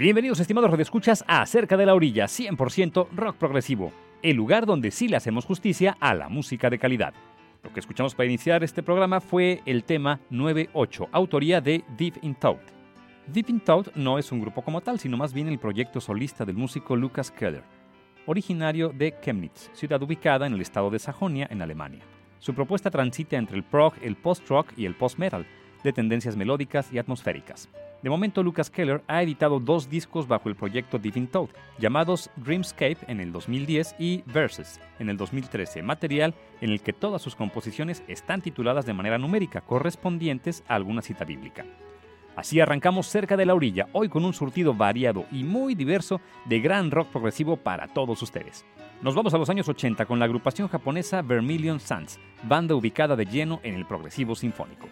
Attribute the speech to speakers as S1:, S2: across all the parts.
S1: Bienvenidos estimados radioescuchas a Cerca de la Orilla, 100% rock progresivo, el lugar donde sí le hacemos justicia a la música de calidad. Lo que escuchamos para iniciar este programa fue el tema 9-8, autoría de Deep in Thought. Deep in Thought no es un grupo como tal, sino más bien el proyecto solista del músico Lucas Keller, originario de Chemnitz, ciudad ubicada en el estado de Sajonia, en Alemania. Su propuesta transita entre el prog, el post-rock y el post-metal, de tendencias melódicas y atmosféricas. De momento, Lucas Keller ha editado dos discos bajo el proyecto Divine Toad, llamados Dreamscape en el 2010 y Verses en el 2013, material en el que todas sus composiciones están tituladas de manera numérica, correspondientes a alguna cita bíblica. Así arrancamos cerca de la orilla, hoy con un surtido variado y muy diverso de gran rock progresivo para todos ustedes. Nos vamos a los años 80 con la agrupación japonesa Vermilion Suns, banda ubicada de lleno en el progresivo sinfónico.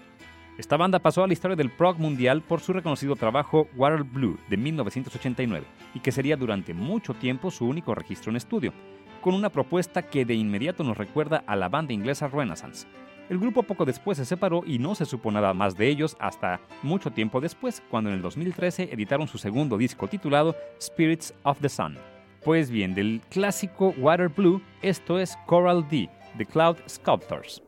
S1: Esta banda pasó a la historia del prog mundial por su reconocido trabajo Water Blue de 1989 y que sería durante mucho tiempo su único registro en estudio, con una propuesta que de inmediato nos recuerda a la banda inglesa Renaissance. El grupo poco después se separó y no se supo nada más de ellos hasta mucho tiempo después, cuando en el 2013 editaron su segundo disco titulado Spirits of the Sun. Pues bien, del clásico Water Blue, esto es Coral D, The Cloud Sculptors.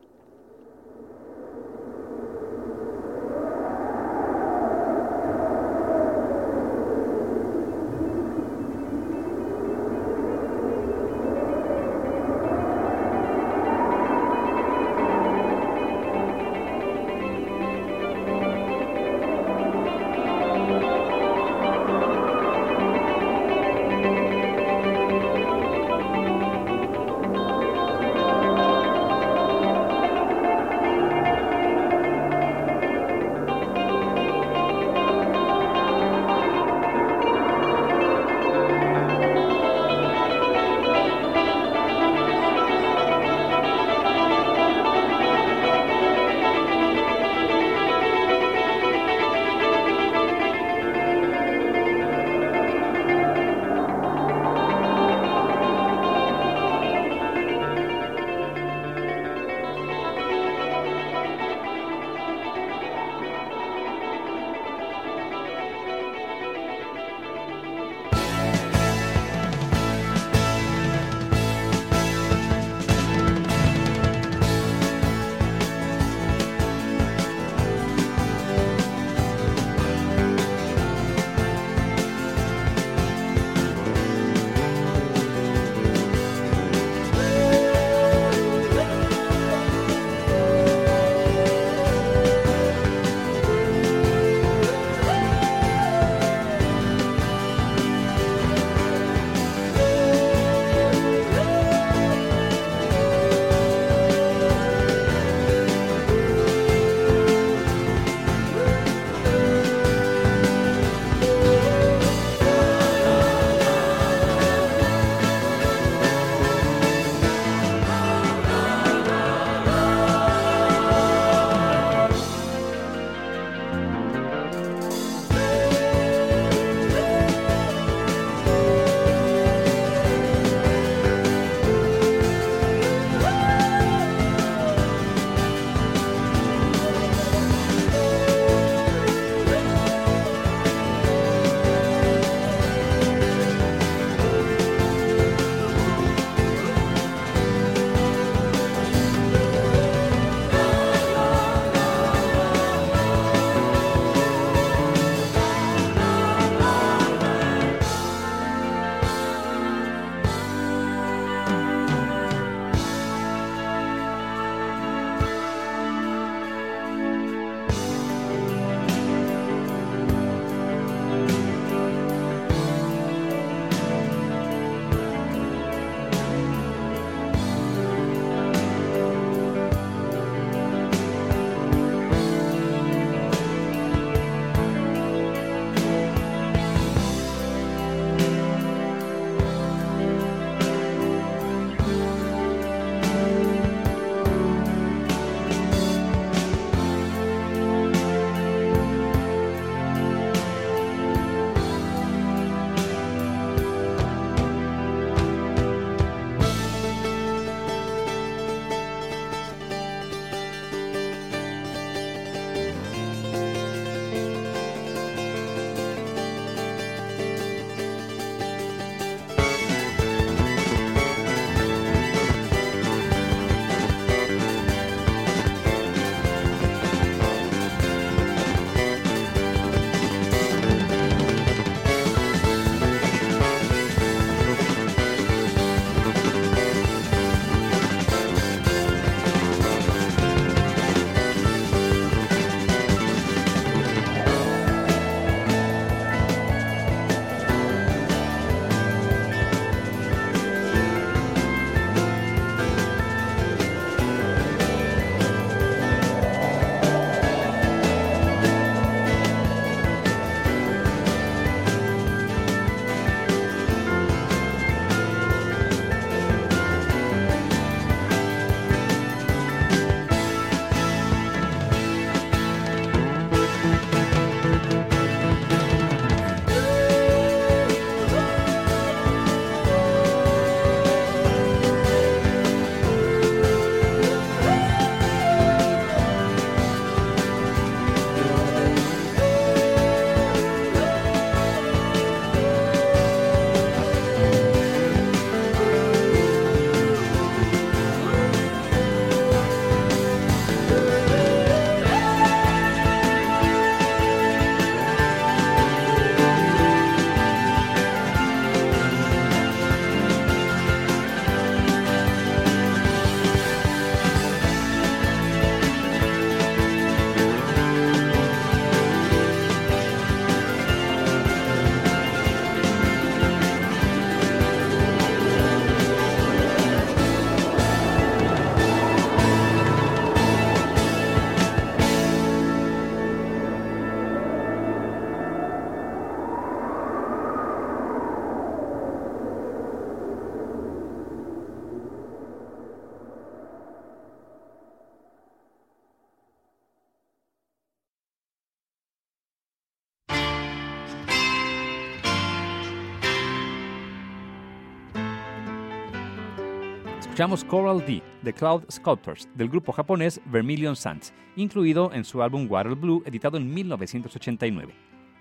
S1: Escuchamos Coral D, The Cloud Sculptors, del grupo japonés Vermilion Suns, incluido en su álbum Water Blue, editado en 1989.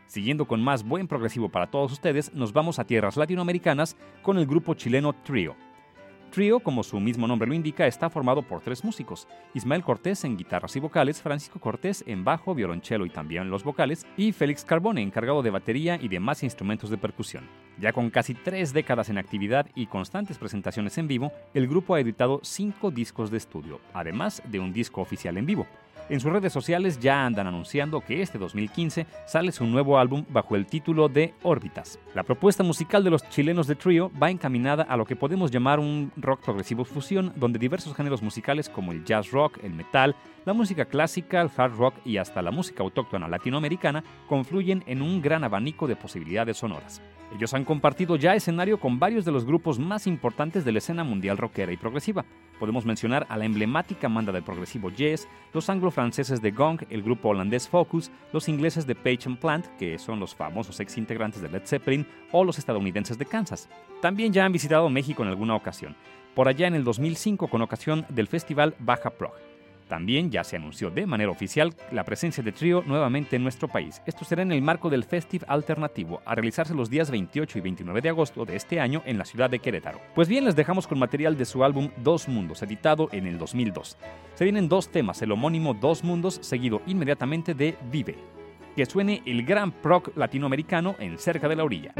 S1: Siguiendo con más buen progresivo para todos ustedes, nos vamos a tierras latinoamericanas con el grupo chileno Trio. Trio, como su mismo nombre lo indica, está formado por tres músicos: Ismael Cortés en guitarras y vocales, Francisco Cortés en bajo, violonchelo y también los vocales, y Félix Carbone encargado de batería y demás instrumentos de percusión. Ya con casi tres décadas en actividad y constantes presentaciones en vivo, el grupo ha editado cinco discos de estudio, además de un disco oficial en vivo. En sus redes sociales ya andan anunciando que este 2015 sale su nuevo álbum bajo el título de Órbitas. La propuesta musical de los chilenos de Trio va encaminada a lo que podemos llamar un rock progresivo fusión, donde diversos géneros musicales como el jazz rock, el metal, la música clásica, el hard rock y hasta la música autóctona latinoamericana confluyen en un gran abanico de posibilidades sonoras. Ellos han compartido ya escenario con varios de los grupos más importantes de la escena mundial rockera y progresiva. Podemos mencionar a la emblemática banda de progresivo Yes, los anglo-franceses de Gong, el grupo holandés Focus, los ingleses de Page and Plant, que son los famosos ex integrantes de Led Zeppelin, o los estadounidenses de Kansas. También ya han visitado México en alguna ocasión, por allá en el 2005 con ocasión del festival Baja Prog. También ya se anunció de manera oficial la presencia de Trio nuevamente en nuestro país. Esto será en el marco del Festive Alternativo, a realizarse los días 28 y 29 de agosto de este año en la ciudad de Querétaro. Pues bien, les dejamos con material de su álbum Dos Mundos, editado en el 2002. Se vienen dos temas, el homónimo Dos Mundos, seguido inmediatamente de Vive. Que suene el gran proc latinoamericano en Cerca de la Orilla.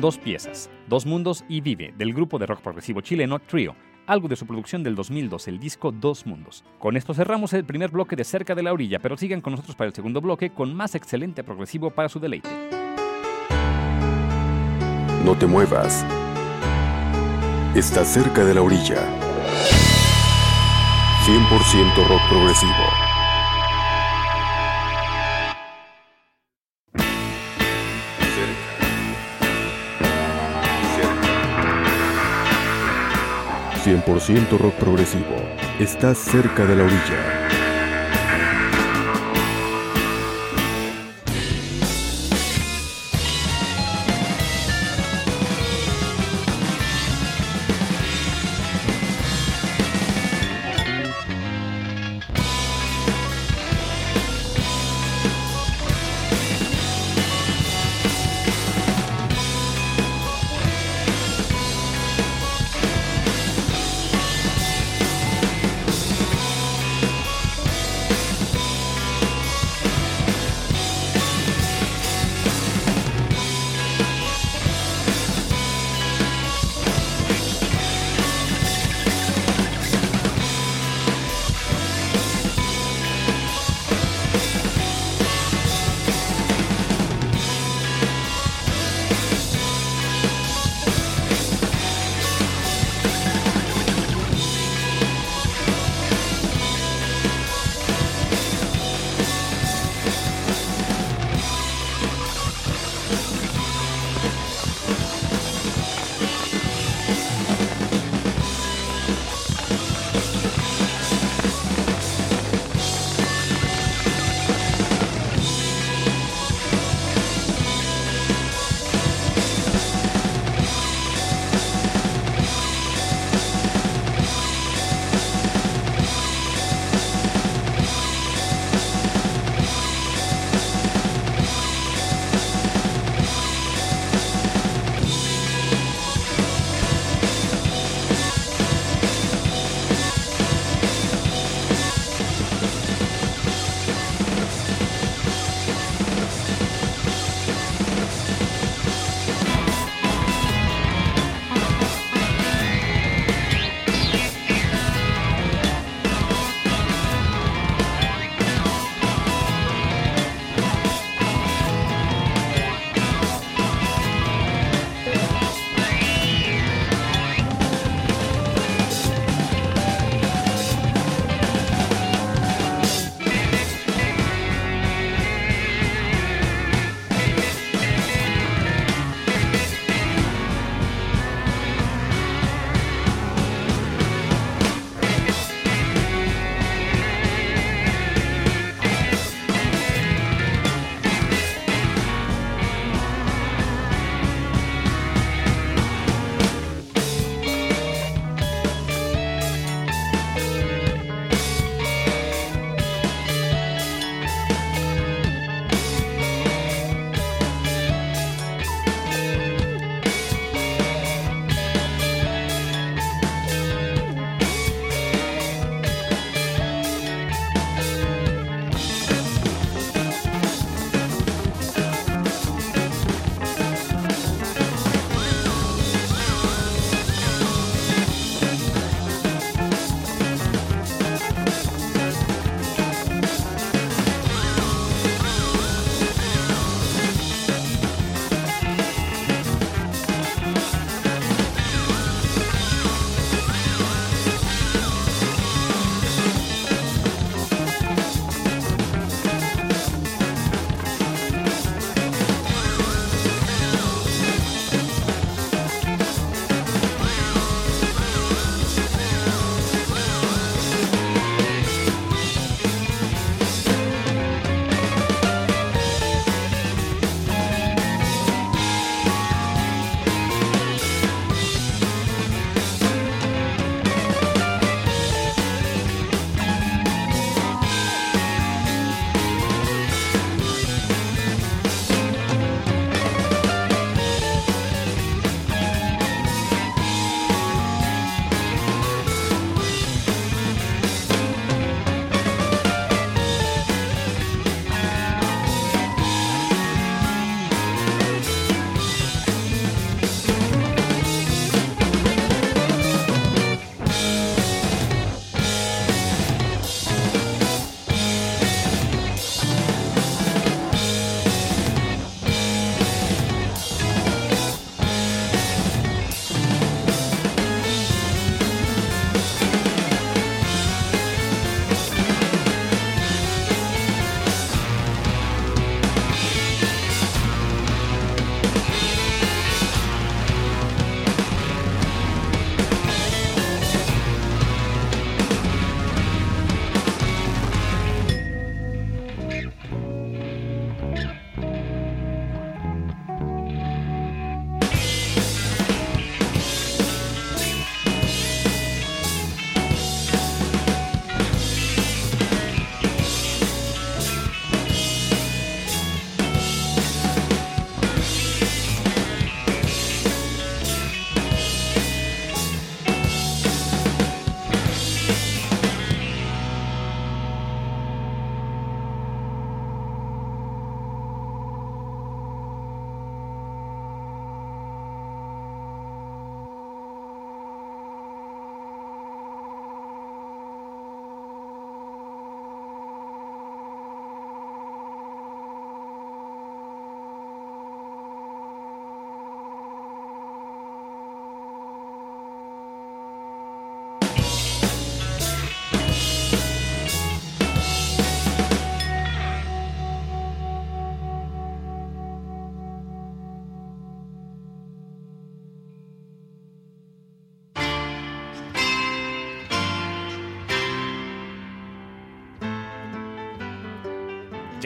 S1: Dos piezas, Dos Mundos y Vive, del grupo de rock progresivo chileno Trio, algo de su producción del 2002, el disco Dos Mundos. Con esto cerramos el primer bloque de Cerca de la Orilla, pero sigan con nosotros para el segundo bloque con más excelente progresivo para su deleite.
S2: No te muevas. Está cerca de la orilla. 100% rock progresivo. 100% rock progresivo. Estás cerca de la orilla.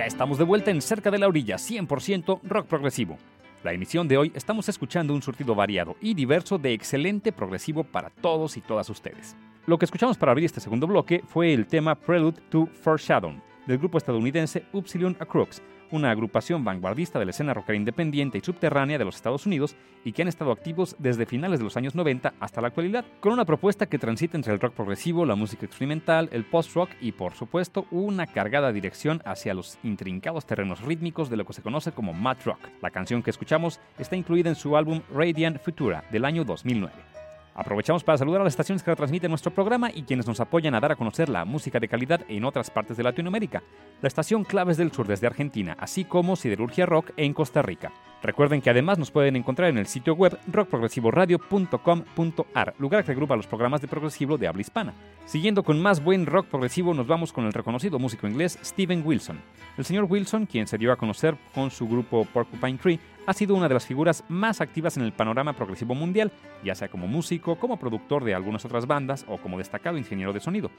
S1: Ya estamos de vuelta en Cerca de la Orilla, 100% rock progresivo. La emisión de hoy estamos escuchando un surtido variado y diverso de excelente progresivo para todos y todas ustedes. Lo que escuchamos para abrir este segundo bloque fue el tema Prelude to Foreshadow del grupo estadounidense Upsilon Crux, una agrupación vanguardista de la escena rockera independiente y subterránea de los Estados Unidos y que han estado activos desde finales de los años 90 hasta la actualidad, con una propuesta que transita entre el rock progresivo, la música experimental, el post-rock y, por supuesto, una cargada dirección hacia los intrincados terrenos rítmicos de lo que se conoce como mat rock. La canción que escuchamos está incluida en su álbum Radiant Futura del año 2009. Aprovechamos para saludar a las estaciones que retransmiten nuestro programa y quienes nos apoyan a dar a conocer la música de calidad en otras partes de Latinoamérica. La estación Claves del Sur desde Argentina, así como Siderurgia Rock en Costa Rica. Recuerden que además nos pueden encontrar en el sitio web rockprogresivoradio.com.ar, lugar que agrupa los programas de progresivo de habla hispana. Siguiendo con más buen rock progresivo, nos vamos con el reconocido músico inglés Steven Wilson. El señor Wilson, quien se dio a conocer con su grupo Porcupine Tree, ha sido una de las figuras más activas en el panorama progresivo mundial, ya sea como músico, como productor de algunas otras bandas o como destacado ingeniero de sonido.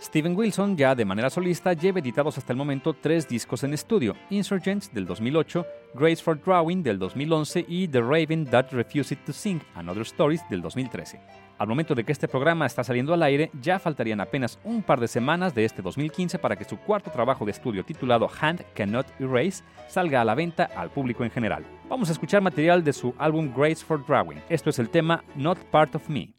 S1: Steven Wilson, ya de manera solista, lleva editados hasta el momento tres discos en estudio: Insurgents del 2008, Grace for Drawing del 2011 y The Raven That Refused to Sing Another Stories del 2013. Al momento de que este programa está saliendo al aire, ya faltarían apenas un par de semanas de este 2015 para que su cuarto trabajo de estudio titulado Hand Cannot Erase salga a la venta al público en general. Vamos a escuchar material de su álbum Grace for Drawing. Esto es el tema Not Part of Me.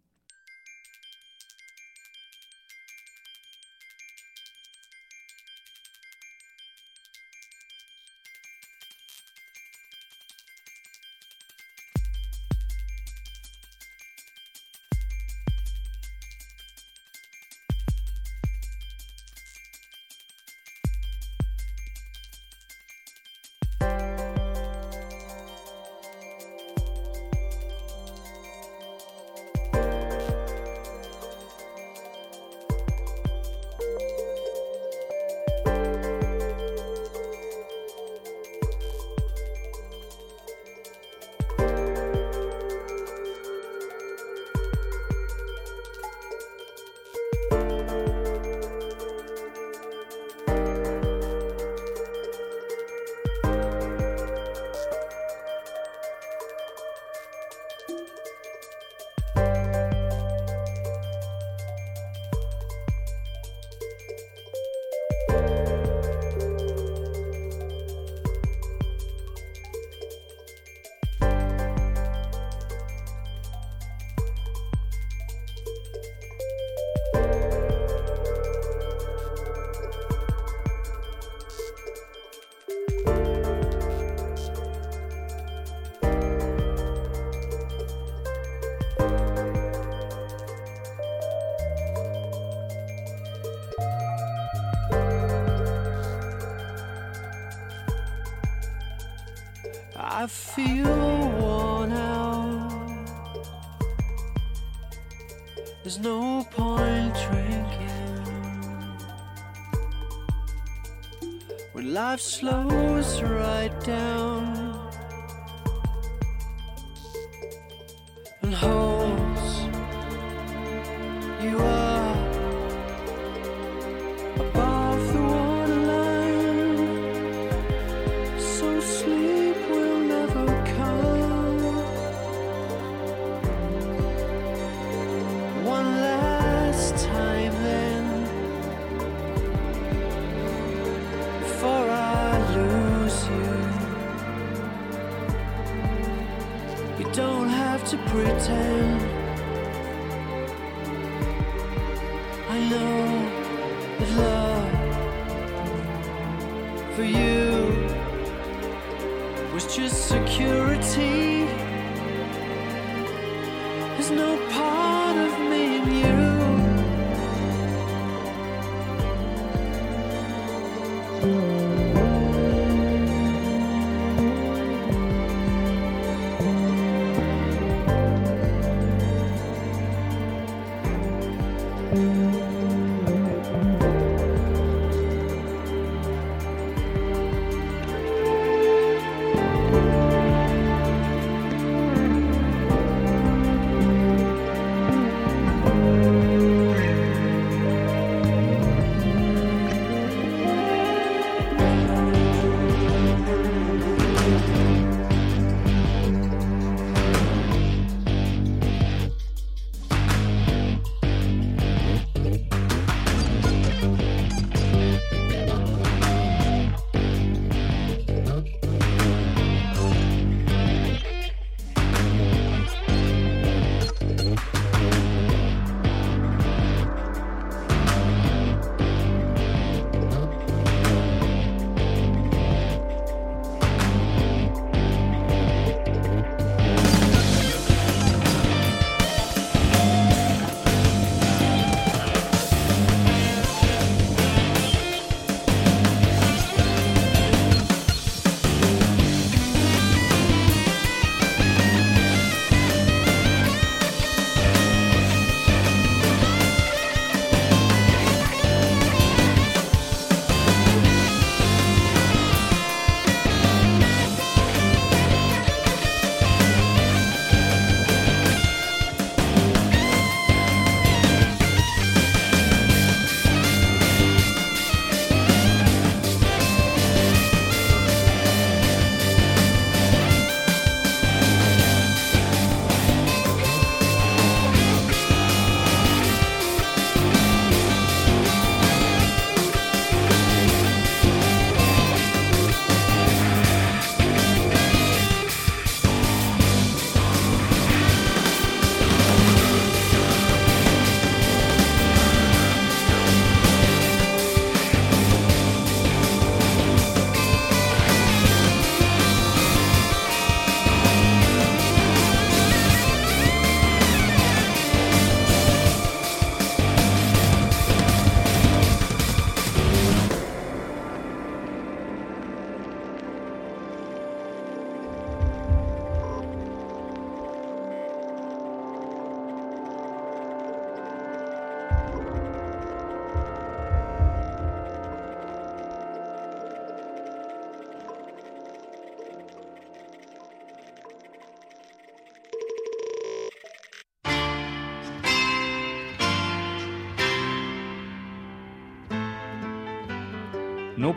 S3: Life slows right down. was just security. There's no part
S1: of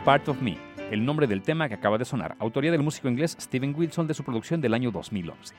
S1: Part of Me, el nombre del tema que acaba de sonar, autoría del músico inglés Steven Wilson de su producción del año 2011.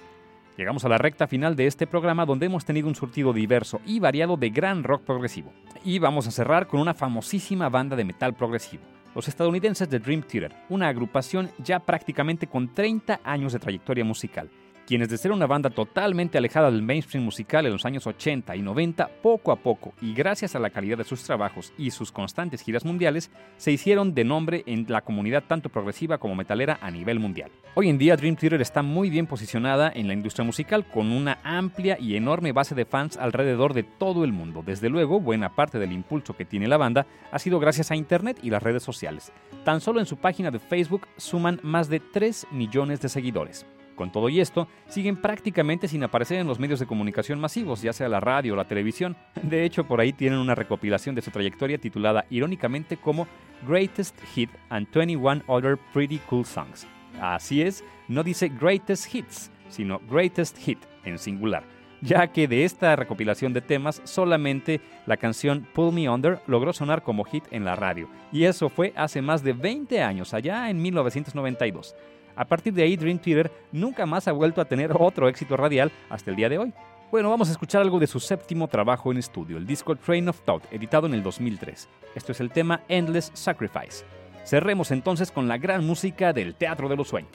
S1: Llegamos a la recta final de este programa donde hemos tenido un surtido diverso y variado de gran rock progresivo. Y vamos a cerrar con una famosísima banda de metal progresivo, los estadounidenses de Dream Theater, una agrupación ya prácticamente con 30 años de trayectoria musical quienes de ser una banda totalmente alejada del mainstream musical en los años 80 y 90, poco a poco y gracias a la calidad de sus trabajos y sus constantes giras mundiales, se hicieron de nombre en la comunidad tanto progresiva como metalera a nivel mundial. Hoy en día Dream Theater está muy bien posicionada en la industria musical con una amplia y enorme base de fans alrededor de todo el mundo. Desde luego, buena parte del impulso que tiene la banda ha sido gracias a Internet y las redes sociales. Tan solo en su página de Facebook suman más de 3 millones de seguidores. Con todo y esto, siguen prácticamente sin aparecer en los medios de comunicación masivos, ya sea la radio o la televisión. De hecho, por ahí tienen una recopilación de su trayectoria titulada irónicamente como Greatest Hit and 21 Other Pretty Cool Songs. Así es, no dice Greatest Hits, sino Greatest Hit en singular, ya que de esta recopilación de temas solamente la canción Pull Me Under logró sonar como hit en la radio, y eso fue hace más de 20 años, allá en 1992. A partir de ahí, Dream Theater nunca más ha vuelto a tener otro éxito radial hasta el día de hoy. Bueno, vamos a escuchar algo de su séptimo trabajo en estudio, el disco Train of Thought, editado en el 2003. Esto es el tema Endless Sacrifice. Cerremos entonces con la gran música del Teatro de los Sueños.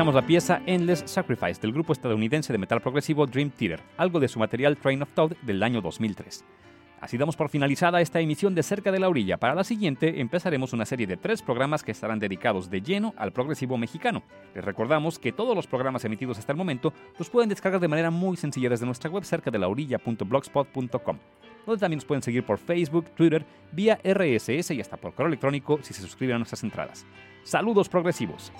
S1: Escuchamos la pieza Endless Sacrifice del grupo estadounidense de metal progresivo Dream Theater, algo de su material Train of Thought del año 2003. Así damos por finalizada esta emisión de Cerca de la Orilla. Para la siguiente empezaremos una serie de tres programas que estarán dedicados de lleno al progresivo mexicano. Les recordamos que todos los programas emitidos hasta el momento los pueden descargar de manera muy sencilla desde nuestra web cerca de la orilla.blogspot.com, donde también nos pueden seguir por Facebook, Twitter, vía RSS y hasta por correo electrónico si se suscriben a nuestras entradas. Saludos progresivos.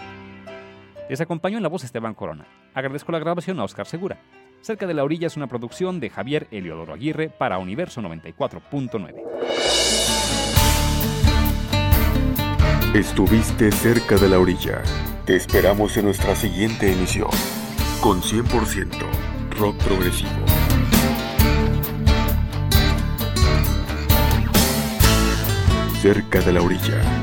S1: Les acompañó en la voz Esteban Corona. Agradezco la grabación a Oscar Segura. Cerca de la orilla es una producción de Javier Eliodoro Aguirre para Universo 94.9.
S2: Estuviste cerca de la orilla. Te esperamos en nuestra siguiente emisión con 100% rock progresivo. Cerca de la orilla.